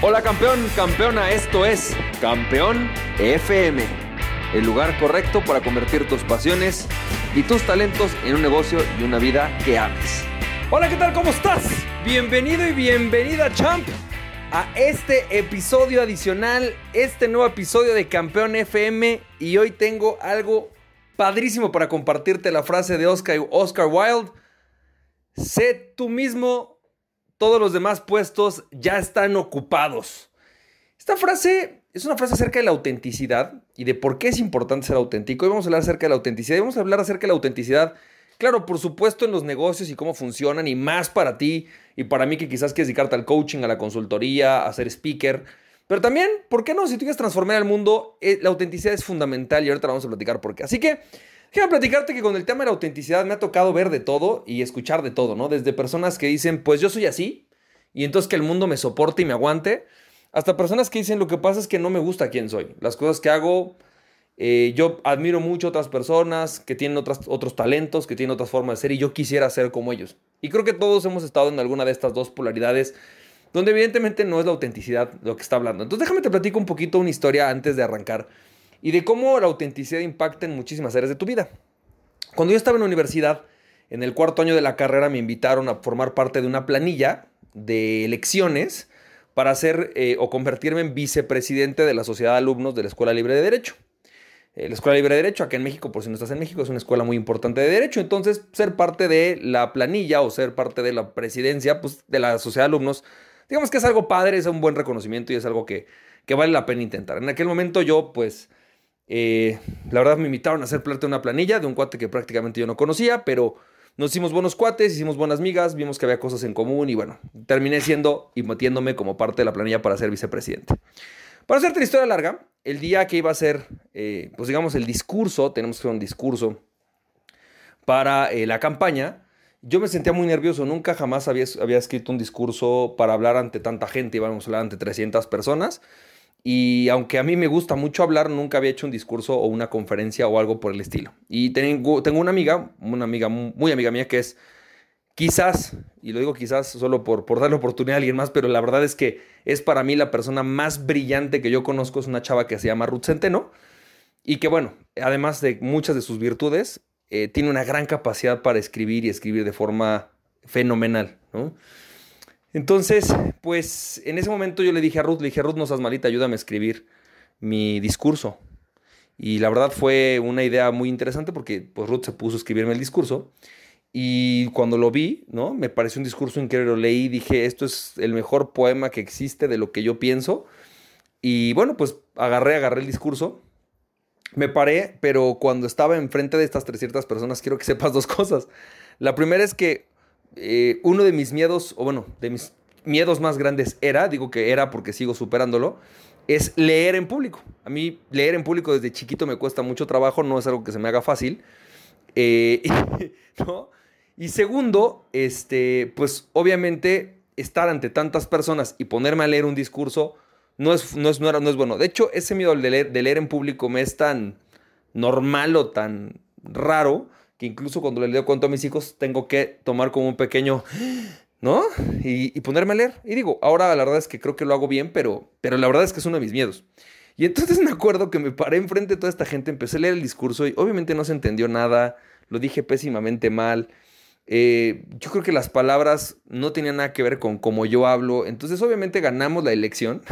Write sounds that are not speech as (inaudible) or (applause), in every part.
Hola campeón, campeona, esto es Campeón FM, el lugar correcto para convertir tus pasiones y tus talentos en un negocio y una vida que ames. Hola, ¿qué tal? ¿Cómo estás? Bienvenido y bienvenida, champ, a este episodio adicional, este nuevo episodio de Campeón FM y hoy tengo algo padrísimo para compartirte la frase de Oscar, Oscar Wilde. Sé tú mismo todos los demás puestos ya están ocupados. Esta frase es una frase acerca de la autenticidad y de por qué es importante ser auténtico. Hoy vamos a hablar acerca de la autenticidad y vamos a hablar acerca de la autenticidad, claro, por supuesto en los negocios y cómo funcionan y más para ti y para mí que quizás quieres dedicarte al coaching, a la consultoría, a ser speaker. Pero también, ¿por qué no? Si tú quieres transformar el mundo, eh, la autenticidad es fundamental y ahorita vamos a platicar por qué. Así que Quiero platicarte que con el tema de la autenticidad me ha tocado ver de todo y escuchar de todo, ¿no? Desde personas que dicen, pues yo soy así, y entonces que el mundo me soporte y me aguante, hasta personas que dicen, lo que pasa es que no me gusta quién soy. Las cosas que hago, eh, yo admiro mucho a otras personas que tienen otras, otros talentos, que tienen otras formas de ser, y yo quisiera ser como ellos. Y creo que todos hemos estado en alguna de estas dos polaridades, donde evidentemente no es la autenticidad lo que está hablando. Entonces déjame te platico un poquito una historia antes de arrancar y de cómo la autenticidad impacta en muchísimas áreas de tu vida. Cuando yo estaba en la universidad, en el cuarto año de la carrera me invitaron a formar parte de una planilla de elecciones para ser eh, o convertirme en vicepresidente de la Sociedad de Alumnos de la Escuela Libre de Derecho. Eh, la Escuela Libre de Derecho, acá en México, por si no estás en México, es una escuela muy importante de Derecho. Entonces, ser parte de la planilla o ser parte de la presidencia pues, de la Sociedad de Alumnos, digamos que es algo padre, es un buen reconocimiento y es algo que, que vale la pena intentar. En aquel momento yo, pues, eh, la verdad me invitaron a hacer parte de una planilla de un cuate que prácticamente yo no conocía, pero nos hicimos buenos cuates, hicimos buenas migas, vimos que había cosas en común y bueno, terminé siendo y metiéndome como parte de la planilla para ser vicepresidente. Para hacerte la historia larga, el día que iba a ser, eh, pues digamos, el discurso, tenemos que hacer un discurso para eh, la campaña, yo me sentía muy nervioso, nunca jamás había, había escrito un discurso para hablar ante tanta gente, íbamos a hablar ante 300 personas. Y aunque a mí me gusta mucho hablar, nunca había hecho un discurso o una conferencia o algo por el estilo. Y tengo, tengo una amiga, una amiga muy amiga mía que es quizás, y lo digo quizás solo por, por darle oportunidad a alguien más, pero la verdad es que es para mí la persona más brillante que yo conozco, es una chava que se llama Ruth Centeno, y que bueno, además de muchas de sus virtudes, eh, tiene una gran capacidad para escribir y escribir de forma fenomenal, ¿no? Entonces, pues en ese momento yo le dije a Ruth, le dije, Ruth, no seas malita, ayúdame a escribir mi discurso. Y la verdad fue una idea muy interesante porque pues Ruth se puso a escribirme el discurso. Y cuando lo vi, ¿no? Me pareció un discurso increíble, lo leí, dije, esto es el mejor poema que existe de lo que yo pienso. Y bueno, pues agarré, agarré el discurso. Me paré, pero cuando estaba enfrente de estas 300 personas, quiero que sepas dos (laughs) cosas. La primera es que eh, uno de mis miedos, o bueno, de mis miedos más grandes era, digo que era porque sigo superándolo, es leer en público. A mí leer en público desde chiquito me cuesta mucho trabajo, no es algo que se me haga fácil. Eh, (laughs) y segundo, este, pues obviamente estar ante tantas personas y ponerme a leer un discurso no es, no es, no es bueno. De hecho, ese miedo leer, de leer en público me es tan normal o tan raro que incluso cuando le cuento a mis hijos tengo que tomar como un pequeño, ¿no? Y, ponerme a leer. Y digo, ahora la verdad es que creo que lo hago bien, pero, pero la verdad es que es uno de mis miedos. Y entonces (laughs) me acuerdo que me paré enfrente de toda esta gente, empecé a leer el discurso y obviamente no se entendió nada, lo dije pésimamente mal. Eh, yo creo que las palabras no tenían nada que ver con cómo yo hablo. Entonces obviamente ganamos la elección,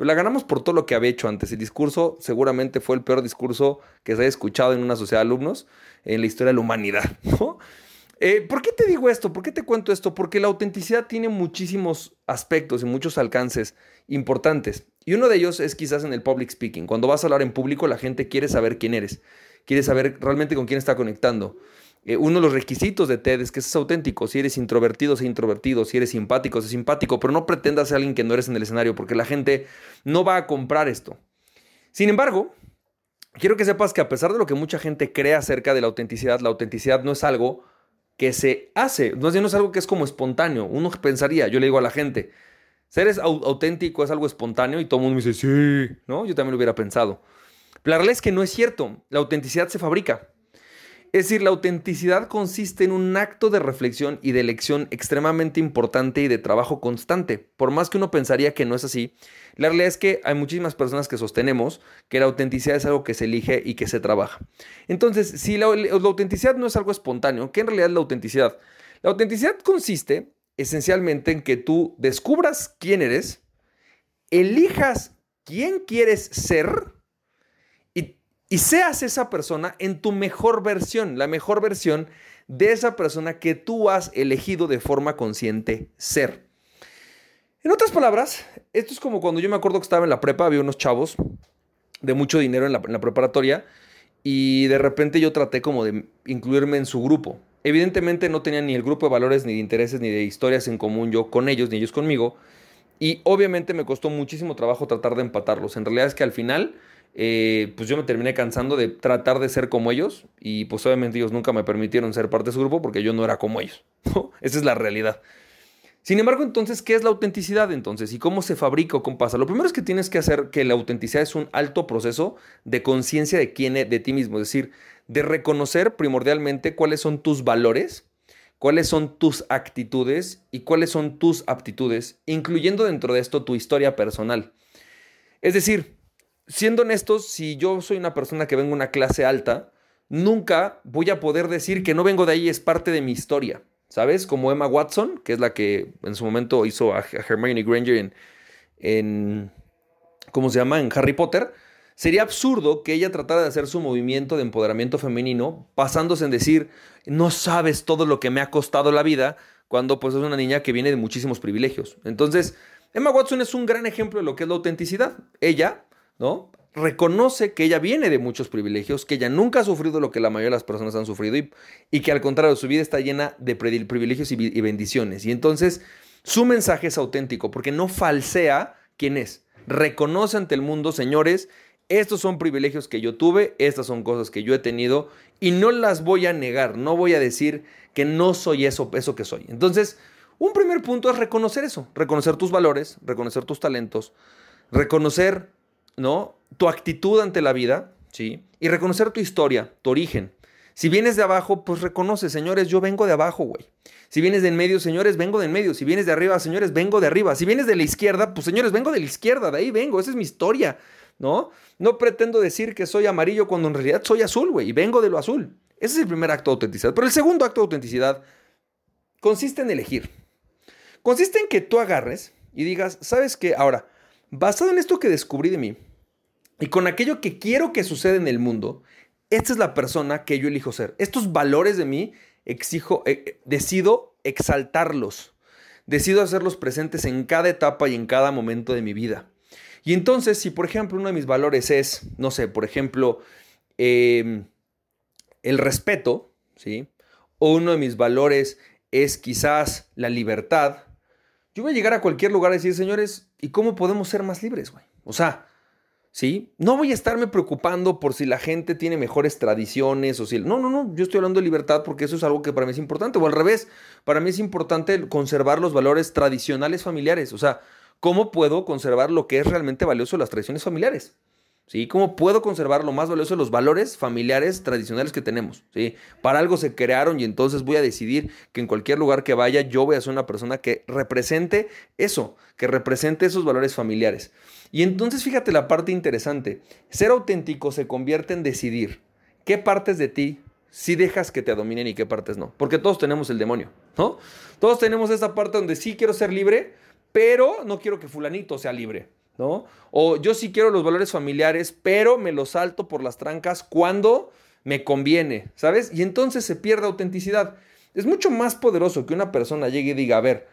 pero la ganamos por todo lo que había hecho antes. El discurso seguramente fue el peor discurso que se haya escuchado en una sociedad de alumnos en la historia de la humanidad. (laughs) Eh, ¿Por qué te digo esto? ¿Por qué te cuento esto? Porque la autenticidad tiene muchísimos aspectos y muchos alcances importantes. Y uno de ellos es quizás en el public speaking. Cuando vas a hablar en público, la gente quiere saber quién eres, quiere saber realmente con quién está conectando. Eh, uno de los requisitos de TED es que seas auténtico. Si eres introvertido, sé introvertido. Si eres simpático, sé simpático. Pero no pretendas ser alguien que no eres en el escenario, porque la gente no va a comprar esto. Sin embargo, quiero que sepas que a pesar de lo que mucha gente cree acerca de la autenticidad, la autenticidad no es algo que se hace, no es algo que es como espontáneo. Uno pensaría, yo le digo a la gente, ser auténtico es algo espontáneo y todo el mundo me dice, sí, ¿no? Yo también lo hubiera pensado. Pero la realidad es que no es cierto, la autenticidad se fabrica. Es decir, la autenticidad consiste en un acto de reflexión y de elección extremadamente importante y de trabajo constante. Por más que uno pensaría que no es así, la realidad es que hay muchísimas personas que sostenemos que la autenticidad es algo que se elige y que se trabaja. Entonces, si la, autenticidad no es algo espontáneo, ¿qué en realidad es la autenticidad? La autenticidad consiste esencialmente en que tú descubras quién eres, elijas quién quieres ser, y seas esa persona en tu mejor versión, la mejor versión de esa persona que tú has elegido de forma consciente ser. En otras palabras, esto es como cuando yo me acuerdo que estaba en la prepa, había unos chavos de mucho dinero en la, preparatoria y de repente yo traté como de incluirme en su grupo. Evidentemente no tenía ni el grupo de valores, ni de intereses, ni de historias en común yo con ellos, ni ellos conmigo. Y obviamente me costó muchísimo trabajo tratar de empatarlos. En realidad es que al final eh, pues yo me terminé cansando de tratar de ser como ellos y pues obviamente ellos nunca me permitieron ser parte de su grupo porque yo no era como ellos. (laughs) Esa es la realidad. Sin embargo, entonces, ¿qué es la autenticidad entonces? ¿Y cómo se fabrica o cómo pasa? Lo primero es que tienes que hacer que la autenticidad es un alto proceso de conciencia de quién es, de ti mismo, es decir, de reconocer primordialmente cuáles son tus valores, cuáles son tus actitudes y cuáles son tus aptitudes, incluyendo dentro de esto tu historia personal. Es decir, siendo honestos, si yo soy una persona que vengo de una clase alta, nunca voy a poder decir que no vengo de ahí, es parte de mi historia. ¿Sabes? Como Emma Watson, que es la que en su momento hizo a Hermione Granger en, en ¿cómo se llama? En Harry Potter. Sería absurdo que ella tratara de hacer su movimiento de empoderamiento femenino pasándose en decir, no sabes todo lo que me ha costado la vida, cuando pues es una niña que viene de muchísimos privilegios. Entonces, Emma Watson es un gran ejemplo de lo que es la autenticidad. Ella ¿no? Reconoce que ella viene de muchos privilegios, que ella nunca ha sufrido lo que la mayoría de las personas han sufrido y, que al contrario su vida está llena de privilegios y, y bendiciones. Y entonces su mensaje es auténtico porque no falsea quién es. Reconoce ante el mundo, señores, estos son privilegios que yo tuve, estas son cosas que yo he tenido y no las voy a negar, no voy a decir que no soy eso, eso que soy. Entonces, un primer punto es reconocer eso, reconocer tus valores, reconocer tus talentos, reconocer ¿no? Tu actitud ante la vida, ¿sí? Y reconocer tu historia, tu origen. Si vienes de abajo, pues reconoce, señores, yo vengo de abajo, güey. Si vienes de en medio, señores, vengo de en medio. Si vienes de arriba, señores, vengo de arriba. Si vienes de la izquierda, pues señores, vengo de la izquierda, de ahí vengo, esa es mi historia, ¿no? No pretendo decir que soy amarillo cuando en realidad soy azul, güey, y vengo de lo azul. Ese es el primer acto de autenticidad. Pero el segundo acto de autenticidad consiste en elegir. Consiste en que tú agarres y digas, ¿sabes qué? Ahora, basado en esto que descubrí de mí, y con aquello que quiero que suceda en el mundo, esta es la persona que yo elijo ser. Estos valores de mí exijo, eh, eh, decido exaltarlos. Decido hacerlos presentes en cada etapa y en cada momento de mi vida. Y entonces, si por ejemplo uno de mis valores es, no sé, por ejemplo, em, el respeto, ¿sí? O uno de mis valores es quizás la libertad, yo voy a llegar a cualquier lugar y decir, señores, ¿y cómo podemos ser más libres, güey? O sea, ¿sí? No voy a estarme preocupando por si la gente tiene mejores tradiciones o si... No, no, no, yo estoy hablando de libertad porque eso es algo que para mí es importante. O al revés, para mí es importante conservar los valores tradicionales familiares. O sea, ¿cómo puedo conservar lo que es realmente valioso de las tradiciones familiares? ¿Sí? ¿Cómo puedo conservar lo más valioso de los valores familiares tradicionales que tenemos? ¿Sí? Para algo se crearon y entonces voy a decidir que en cualquier lugar que vaya yo voy a ser una persona que represente eso, que represente esos valores familiares. Y entonces fíjate la parte interesante. Ser auténtico se convierte en decidir qué partes de ti sí dejas que te dominen y qué partes no. Porque todos tenemos el demonio, ¿no? Todos tenemos esa parte donde sí quiero ser libre, pero no quiero que fulanito sea libre, O yo sí quiero los valores familiares, pero me los salto por las trancas cuando me conviene, ¿sabes? Y entonces se pierde autenticidad. Es mucho más poderoso que una persona llegue y diga, a ver,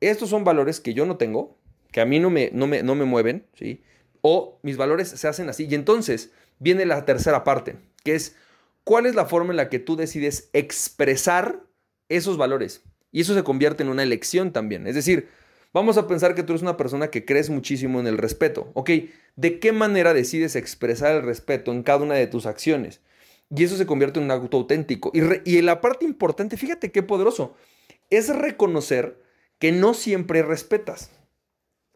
estos son valores que yo no tengo, que a mí no me, no me, no me mueven, ¿sí? O mis valores se hacen así. Y entonces viene la tercera parte, que es cuál es la forma en la que tú decides expresar esos valores. Y eso se convierte en una elección también. Es decir, vamos a pensar que tú eres una persona que crees muchísimo en el respeto. Ok, ¿de qué manera decides expresar el respeto en cada una de tus acciones? Y eso se convierte en un acto auténtico. Y, y la parte importante, fíjate qué poderoso, es reconocer que no siempre respetas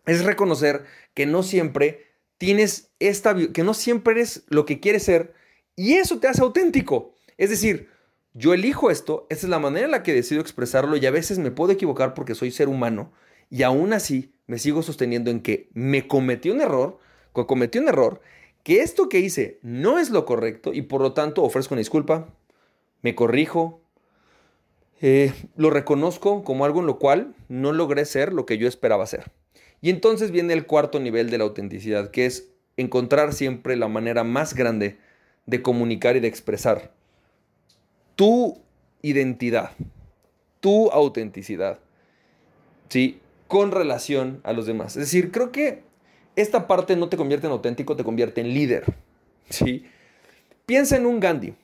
es reconocer que no siempre tienes esta, que no siempre eres lo que quieres ser y eso te hace auténtico. Es decir, yo elijo esto, esta es la manera en la que decido expresarlo y a veces me puedo equivocar porque soy ser humano y aún así me sigo sosteniendo en que me cometí un error, que cometí un error, que esto que hice no es lo correcto y por lo tanto ofrezco una disculpa, me corrijo, eh, lo reconozco como algo en lo cual no logré ser lo que yo esperaba ser. Y entonces viene el cuarto nivel de la autenticidad, que es encontrar siempre la manera más grande de comunicar y de expresar tu identidad, tu autenticidad, ¿sí? Con relación a los demás. Es decir, creo que esta parte no te convierte en auténtico, te convierte en líder, ¿sí? Piensa en un Gandhi.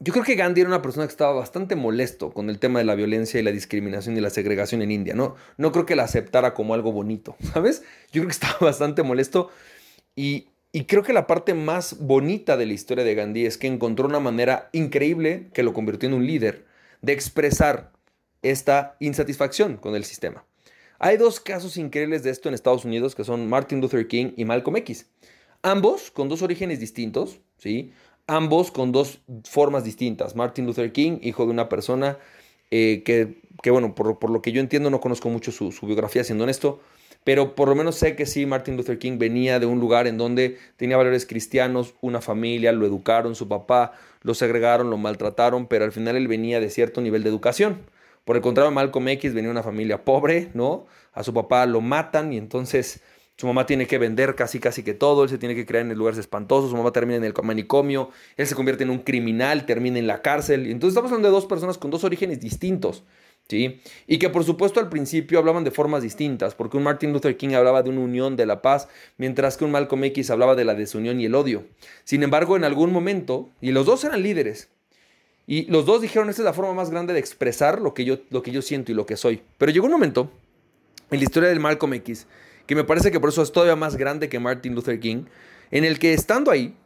Yo creo que Gandhi era una persona que estaba bastante molesto con el tema de la violencia y la discriminación y la segregación en India. No, no creo que la aceptara como algo bonito, (laughs) ¿sabes? Yo creo que estaba (laughs) bastante molesto y y creo que la parte más bonita de la historia de Gandhi es que encontró una manera increíble que lo convirtió en un líder de expresar esta insatisfacción con el sistema. Hay dos casos increíbles de esto en Estados Unidos que son Martin Luther King y Malcolm X. Ambos con dos orígenes distintos, ¿sí? Ambos con dos formas distintas. Martin Luther King, hijo de una persona eh, que, que, bueno, por, lo que yo entiendo, no conozco mucho su biografía, siendo honesto, pero por lo menos sé que sí, Martin Luther King venía de un lugar en donde tenía valores cristianos, una familia, lo educaron, su papá, lo segregaron, lo maltrataron, pero al final él venía de cierto nivel de educación. Por el contrario, Malcolm X venía de una familia pobre, ¿no? A su papá lo matan y entonces su mamá tiene que vender casi casi que todo, él se tiene que crear en lugares espantosos, su mamá termina en el manicomio, él se convierte en un criminal, termina en la cárcel. Entonces estamos hablando de dos personas con dos orígenes distintos. Y que por supuesto al principio hablaban de formas distintas, porque un Martin Luther King hablaba de una unión de la paz, mientras que un Malcolm X hablaba de la desunión y el odio. Sin embargo, en algún momento, y los dos eran líderes, y los dos dijeron, esta es la forma más grande de expresar lo que yo, lo que yo siento y lo que soy. Pero llegó un momento, en la historia del Malcolm X, que me parece que por eso es todavía más grande que Martin Luther King, en el que estando ahí,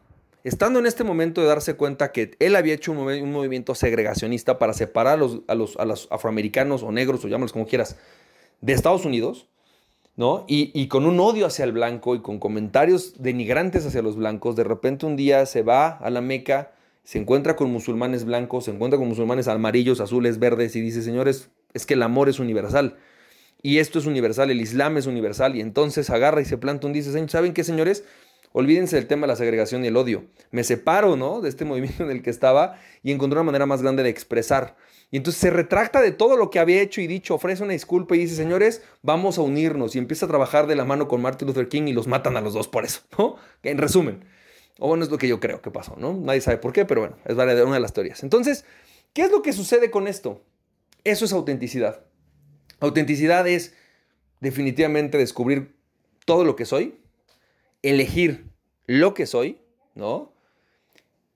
estando en este momento de darse cuenta que él había hecho un, movimiento segregacionista para separar a los, a, los, a los, afroamericanos o negros, o llámalos como quieras, de Estados Unidos, ¿no? Y, y, con un odio hacia el blanco y con comentarios denigrantes hacia los blancos, de repente un día se va a la Meca, se encuentra con musulmanes blancos, se encuentra con musulmanes amarillos, azules, verdes y dice, señores, es que el amor es universal. Y esto es universal, el Islam es universal. Y entonces agarra y se planta un dice, ¿saben qué, señores? Olvídense del tema de la segregación y el odio. Me separo, ¿no? De este (laughs) movimiento en el que estaba y encontré una manera más grande de expresar. Y entonces se retracta de todo lo que había hecho y dicho, ofrece una disculpa y dice, señores, vamos a unirnos. Y empieza a trabajar de la mano con Martin Luther King y los matan a los dos por eso, ¿no? En resumen. O bueno, es lo que yo creo que pasó, ¿no? Nadie sabe por qué, pero bueno, es una de las teorías. Entonces, ¿qué es lo que sucede con esto? Eso es autenticidad. Autenticidad es definitivamente descubrir todo lo que soy, elegir lo que soy, ¿no?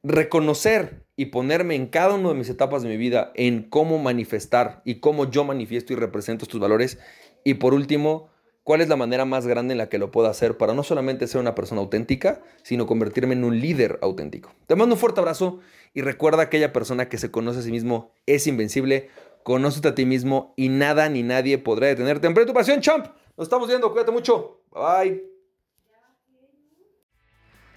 Reconocer y ponerme en cada una de mis etapas de mi vida en cómo manifestar y cómo yo manifiesto y represento estos valores. Y por último, cuál es la manera más grande en la que lo puedo hacer para no solamente ser una persona auténtica, sino convertirme en un líder auténtico. Te mando un fuerte abrazo y recuerda aquella persona que se conoce a sí mismo es invencible. Conócete a ti mismo y nada ni nadie podrá detenerte. Emprende tu pasión, champ. Nos estamos viendo. Cuídate mucho. Bye.